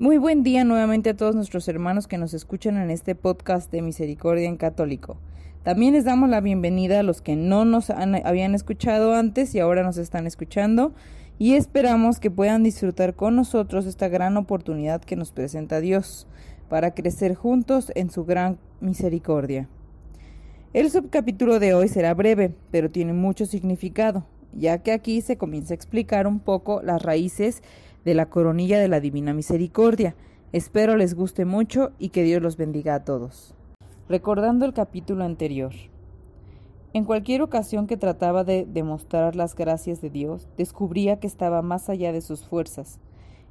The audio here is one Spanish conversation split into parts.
Muy buen día nuevamente a todos nuestros hermanos que nos escuchan en este podcast de Misericordia en Católico. También les damos la bienvenida a los que no nos habían escuchado antes y ahora nos están escuchando y esperamos que puedan disfrutar con nosotros esta gran oportunidad que nos presenta Dios para crecer juntos en su gran misericordia. El subcapítulo de hoy será breve, pero tiene mucho significado, ya que aquí se comienza a explicar un poco las raíces de la coronilla de la Divina Misericordia. Espero les guste mucho y que Dios los bendiga a todos. Recordando el capítulo anterior. En cualquier ocasión que trataba de demostrar las gracias de Dios, descubría que estaba más allá de sus fuerzas,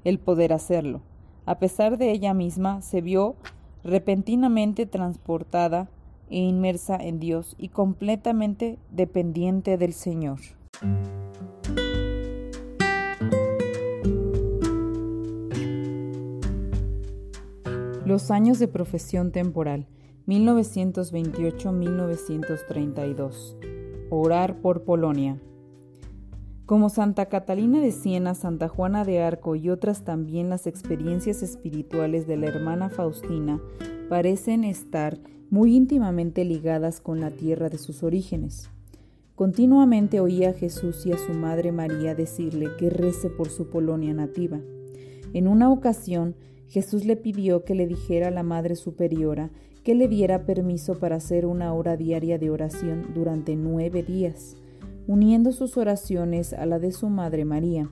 el poder hacerlo. A pesar de ella misma, se vio repentinamente transportada e inmersa en Dios y completamente dependiente del Señor. Los años de profesión temporal 1928-1932. Orar por Polonia. Como Santa Catalina de Siena, Santa Juana de Arco y otras también las experiencias espirituales de la hermana Faustina parecen estar muy íntimamente ligadas con la tierra de sus orígenes. Continuamente oía a Jesús y a su madre María decirle que rece por su Polonia nativa. En una ocasión, Jesús le pidió que le dijera a la Madre Superiora que le diera permiso para hacer una hora diaria de oración durante nueve días, uniendo sus oraciones a la de su Madre María.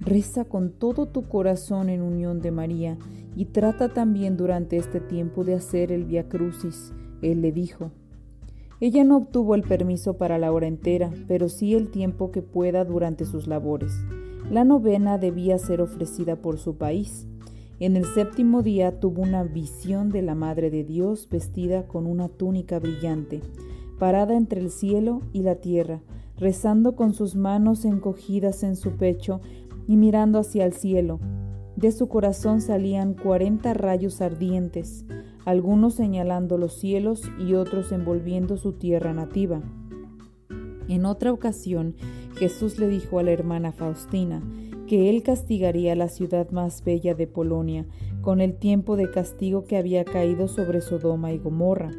Reza con todo tu corazón en unión de María y trata también durante este tiempo de hacer el Via Crucis, él le dijo. Ella no obtuvo el permiso para la hora entera, pero sí el tiempo que pueda durante sus labores. La novena debía ser ofrecida por su país. En el séptimo día tuvo una visión de la Madre de Dios vestida con una túnica brillante, parada entre el cielo y la tierra, rezando con sus manos encogidas en su pecho y mirando hacia el cielo. De su corazón salían cuarenta rayos ardientes, algunos señalando los cielos y otros envolviendo su tierra nativa. En otra ocasión, Jesús le dijo a la hermana Faustina, que él castigaría la ciudad más bella de Polonia con el tiempo de castigo que había caído sobre Sodoma y Gomorra.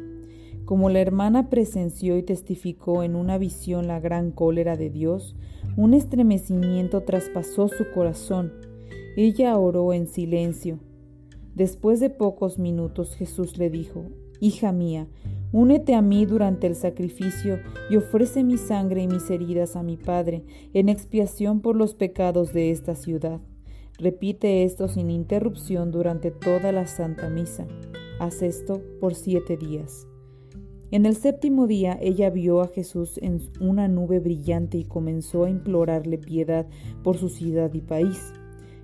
Como la hermana presenció y testificó en una visión la gran cólera de Dios, un estremecimiento traspasó su corazón. Ella oró en silencio. Después de pocos minutos Jesús le dijo, Hija mía, Únete a mí durante el sacrificio y ofrece mi sangre y mis heridas a mi Padre en expiación por los pecados de esta ciudad. Repite esto sin interrupción durante toda la Santa Misa. Haz esto por siete días. En el séptimo día ella vio a Jesús en una nube brillante y comenzó a implorarle piedad por su ciudad y país.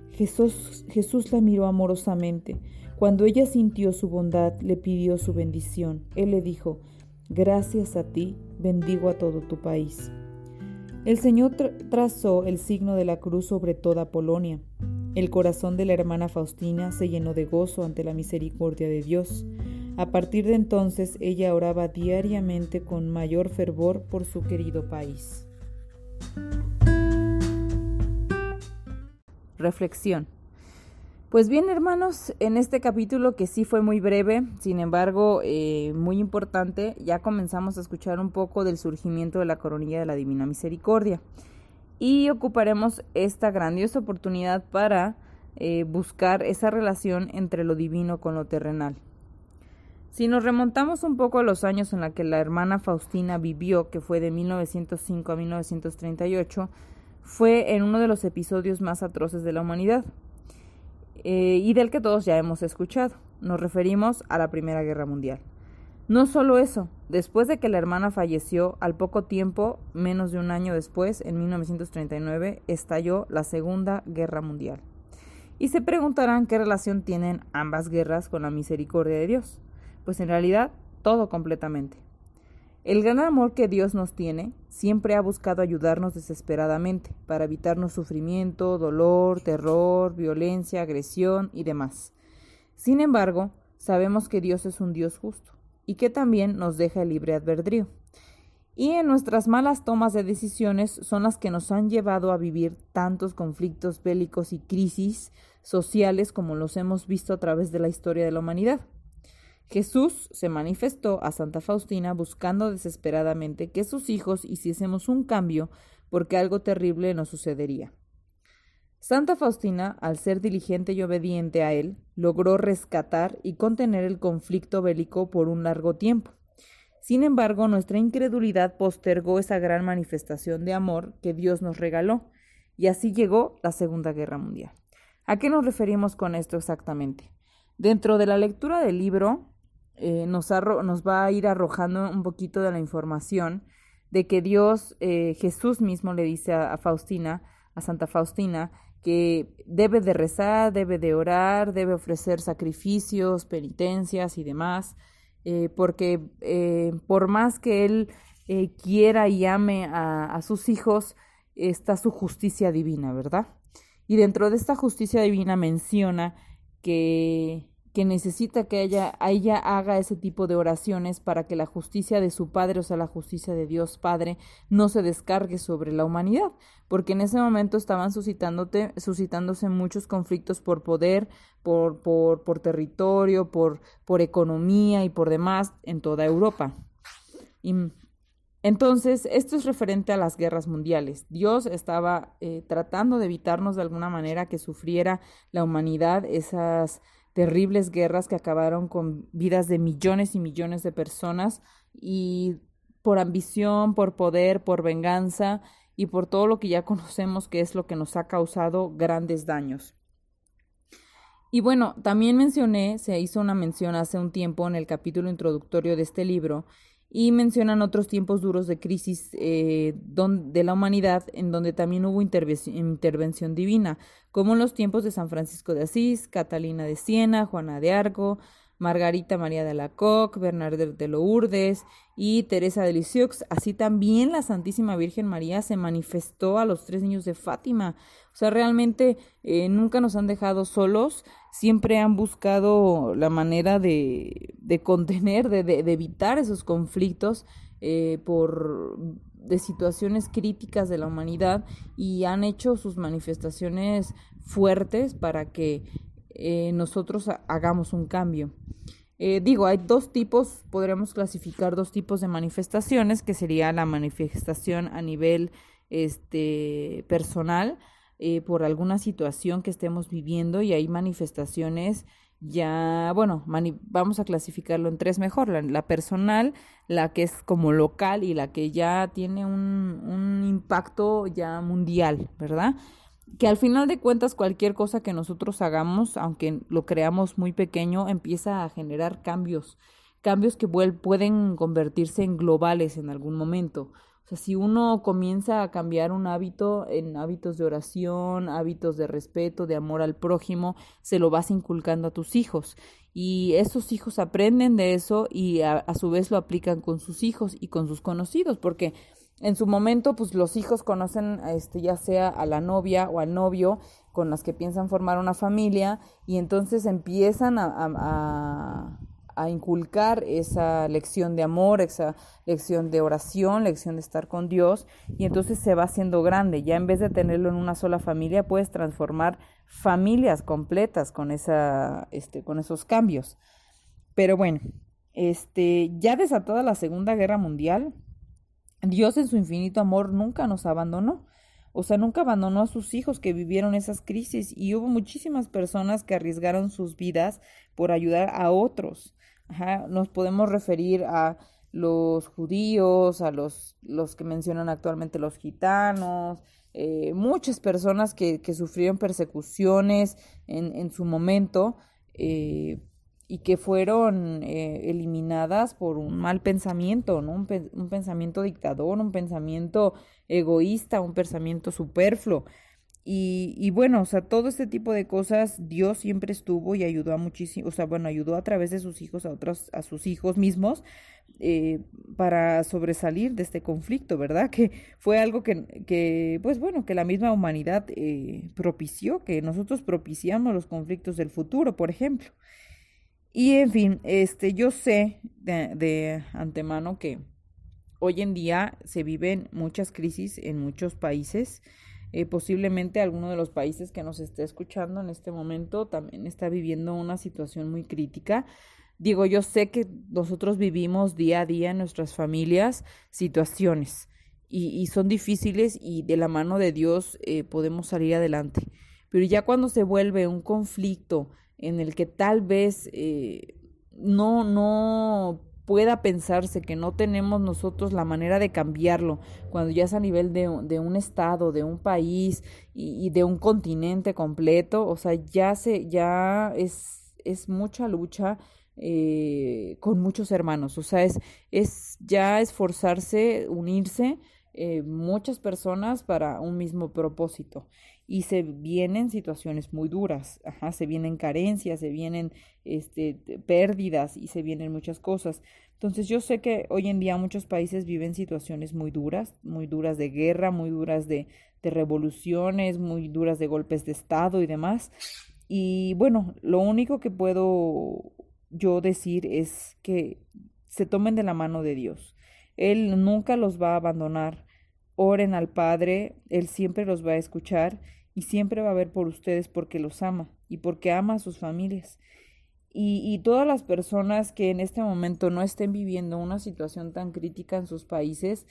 Jesús, Jesús la miró amorosamente, cuando ella sintió su bondad, le pidió su bendición. Él le dijo, Gracias a ti, bendigo a todo tu país. El Señor trazó el signo de la cruz sobre toda Polonia. El corazón de la hermana Faustina se llenó de gozo ante la misericordia de Dios. A partir de entonces ella oraba diariamente con mayor fervor por su querido país. Reflexión. Pues bien, hermanos, en este capítulo que sí fue muy breve, sin embargo, eh, muy importante, ya comenzamos a escuchar un poco del surgimiento de la coronilla de la Divina Misericordia. Y ocuparemos esta grandiosa oportunidad para eh, buscar esa relación entre lo divino con lo terrenal. Si nos remontamos un poco a los años en la que la hermana Faustina vivió, que fue de 1905 a 1938, fue en uno de los episodios más atroces de la humanidad. Eh, y del que todos ya hemos escuchado. Nos referimos a la Primera Guerra Mundial. No solo eso, después de que la hermana falleció, al poco tiempo, menos de un año después, en 1939, estalló la Segunda Guerra Mundial. Y se preguntarán qué relación tienen ambas guerras con la misericordia de Dios. Pues en realidad, todo completamente. El gran amor que Dios nos tiene siempre ha buscado ayudarnos desesperadamente para evitarnos sufrimiento, dolor, terror, violencia, agresión y demás. Sin embargo, sabemos que Dios es un Dios justo y que también nos deja el libre albedrío. Y en nuestras malas tomas de decisiones son las que nos han llevado a vivir tantos conflictos bélicos y crisis sociales como los hemos visto a través de la historia de la humanidad. Jesús se manifestó a Santa Faustina buscando desesperadamente que sus hijos hiciésemos un cambio porque algo terrible nos sucedería. Santa Faustina, al ser diligente y obediente a él, logró rescatar y contener el conflicto bélico por un largo tiempo. Sin embargo, nuestra incredulidad postergó esa gran manifestación de amor que Dios nos regaló, y así llegó la Segunda Guerra Mundial. ¿A qué nos referimos con esto exactamente? Dentro de la lectura del libro eh, nos, va a ir arrojando un poquito de la información de que Dios, eh, Jesús mismo le dice a, Faustina, a Santa Faustina, que debe de rezar, debe de orar, debe ofrecer sacrificios, penitencias y demás, eh, porque por más que él quiera y ame a, a sus hijos, está su justicia divina, ¿verdad? Y dentro de esta justicia divina menciona que que necesita que ella, ella haga ese tipo de oraciones para que la justicia de su Padre, o sea, la justicia de Dios Padre, no se descargue sobre la humanidad, porque en ese momento estaban suscitándote, suscitándose muchos conflictos por poder, por, por, por territorio, por, economía y por demás en toda Europa. Entonces, esto es referente a las guerras mundiales. Dios estaba eh, tratando de evitarnos de alguna manera que sufriera la humanidad esas terribles guerras que acabaron con vidas de millones y millones de personas y por ambición, por poder, por venganza y por todo lo que ya conocemos que es lo que nos ha causado grandes daños. Y bueno, también mencioné, se hizo una mención hace un tiempo en el capítulo introductorio de este libro, y mencionan otros tiempos duros de crisis eh, de la humanidad en donde también hubo intervención divina, como en los tiempos de San Francisco de Asís, Catalina de Siena, Juana de Arco, Margarita María de la Coque, Bernardo de Lourdes y Teresa de Lisieux. Así también la Santísima Virgen María se manifestó a los tres niños de Fátima. O sea, realmente eh, nunca nos han dejado solos, siempre han buscado la manera de, de contener, de, de, evitar esos conflictos eh, por de situaciones críticas de la humanidad y han hecho sus manifestaciones fuertes para que eh, nosotros hagamos un cambio. Eh, digo, hay dos tipos, podríamos clasificar dos tipos de manifestaciones, que sería la manifestación a nivel este, personal eh, por alguna situación que estemos viviendo y hay manifestaciones ya, bueno, vamos a clasificarlo en tres mejor, la, personal, la que es como local y la que ya tiene un, un impacto ya mundial, ¿verdad? Que al final de cuentas cualquier cosa que nosotros hagamos, aunque lo creamos muy pequeño, empieza a generar cambios, cambios que pueden convertirse en globales en algún momento. O sea, si uno comienza a cambiar un hábito en hábitos de oración, hábitos de respeto, de amor al prójimo, se lo vas inculcando a tus hijos. Y esos hijos aprenden de eso y a, a su vez lo aplican con sus hijos y con sus conocidos, porque en su momento, pues los hijos conocen, este, ya sea a la novia o al novio con las que piensan formar una familia y entonces empiezan a, a, a inculcar esa lección de amor, esa lección de oración, lección de estar con Dios, y entonces se va haciendo grande. Ya en vez de tenerlo en una sola familia, puedes transformar familias completas con, esa, este, con esos cambios. Pero bueno, este, ya desatada la Segunda Guerra Mundial, Dios en su infinito amor nunca nos abandonó. O sea, nunca abandonó a sus hijos que vivieron esas crisis y hubo muchísimas personas que arriesgaron sus vidas por ayudar a otros. Nos podemos referir a los judíos, a los, los que mencionan actualmente los gitanos, eh, muchas personas que, que sufrieron persecuciones en, en su momento eh, y que fueron eh, eliminadas por un mal pensamiento, ¿no? Un, pensamiento dictador, un pensamiento egoísta, un pensamiento superfluo. Y, bueno, o sea, todo este tipo de cosas, Dios siempre estuvo y ayudó a muchísimo, o sea, bueno, ayudó a través de sus hijos a otros, a sus hijos mismos, eh, para sobresalir de este conflicto, ¿verdad? Que fue algo que, que pues bueno, que la misma humanidad eh, propició, que nosotros propiciamos los conflictos del futuro, por ejemplo. Y en fin, este, yo sé de, antemano que hoy en día se viven muchas crisis en muchos países eh, posiblemente alguno de los países que nos esté escuchando en este momento también está viviendo una situación muy crítica. Digo, yo sé que nosotros vivimos día a día en nuestras familias situaciones y, son difíciles y de la mano de Dios eh, podemos salir adelante. Pero ya cuando se vuelve un conflicto en el que tal vez eh, no, no pueda pensarse que no tenemos nosotros la manera de cambiarlo, cuando ya es a nivel de, de un estado, de un país y, de un continente completo, o sea, ya se, ya es, es mucha lucha eh, con muchos hermanos, o sea, es, es ya esforzarse, unirse eh, muchas personas para un mismo propósito y se vienen situaciones muy duras, se vienen carencias, se vienen este, pérdidas y se vienen muchas cosas. Entonces yo sé que hoy en día muchos países viven situaciones muy duras, muy duras de guerra, muy duras de revoluciones, muy duras de golpes de Estado y demás. Y bueno, lo único que puedo yo decir es que se tomen de la mano de Dios. Él nunca los va a abandonar Oren al Padre, Él siempre los va a escuchar y siempre va a ver por ustedes porque los ama y porque ama a sus familias. Y, y, todas las personas que en este momento no estén viviendo una situación tan crítica en sus países,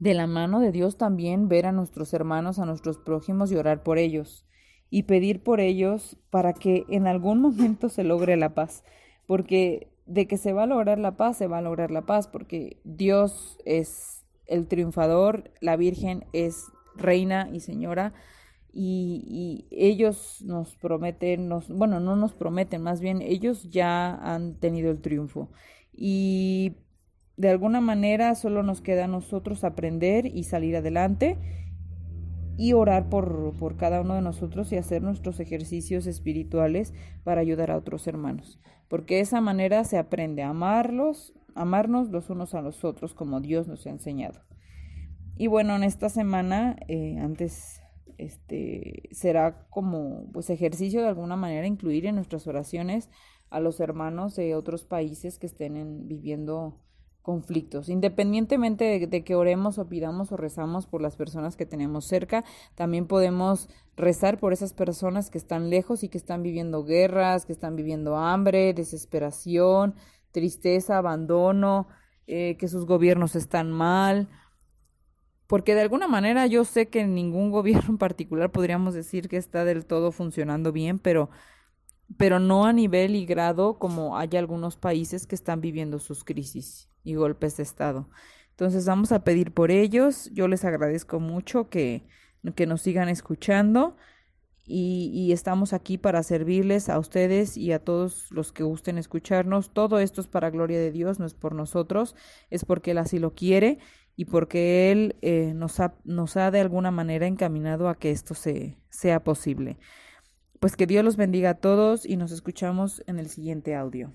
de la mano de Dios también ver a nuestros hermanos, a nuestros prójimos y orar por ellos y pedir por ellos para que en algún momento se logre la paz, porque de que se va a lograr la paz, se va a lograr la paz, porque Dios es el triunfador, la Virgen es reina y señora y, ellos nos prometen, nos, bueno, no nos prometen, más bien ellos ya han tenido el triunfo. Y de alguna manera solo nos queda a nosotros aprender y salir adelante y orar por, por cada uno de nosotros y hacer nuestros ejercicios espirituales para ayudar a otros hermanos, porque de esa manera se aprende a amarlos, amarnos los unos a los otros como Dios nos ha enseñado. Y bueno, en esta semana, eh, antes, este, será como, pues, ejercicio de alguna manera incluir en nuestras oraciones a los hermanos de otros países que estén viviendo conflictos. Independientemente de, de, que oremos o pidamos o rezamos por las personas que tenemos cerca, también podemos rezar por esas personas que están lejos y que están viviendo guerras, que están viviendo hambre, desesperación, tristeza, abandono, eh, que sus gobiernos están mal, porque de alguna manera yo sé que ningún gobierno en particular podríamos decir que está del todo funcionando bien, pero, pero no a nivel y grado como hay algunos países que están viviendo sus crisis y golpes de Estado. Entonces vamos a pedir por ellos. Yo les agradezco mucho que, que nos sigan escuchando y, estamos aquí para servirles a ustedes y a todos los que gusten escucharnos. Todo esto es para gloria de Dios, no es por nosotros, es porque Él así lo quiere y porque Él eh, nos, ha, nos ha de alguna manera encaminado a que esto se, sea posible. Pues que Dios los bendiga a todos y nos escuchamos en el siguiente audio.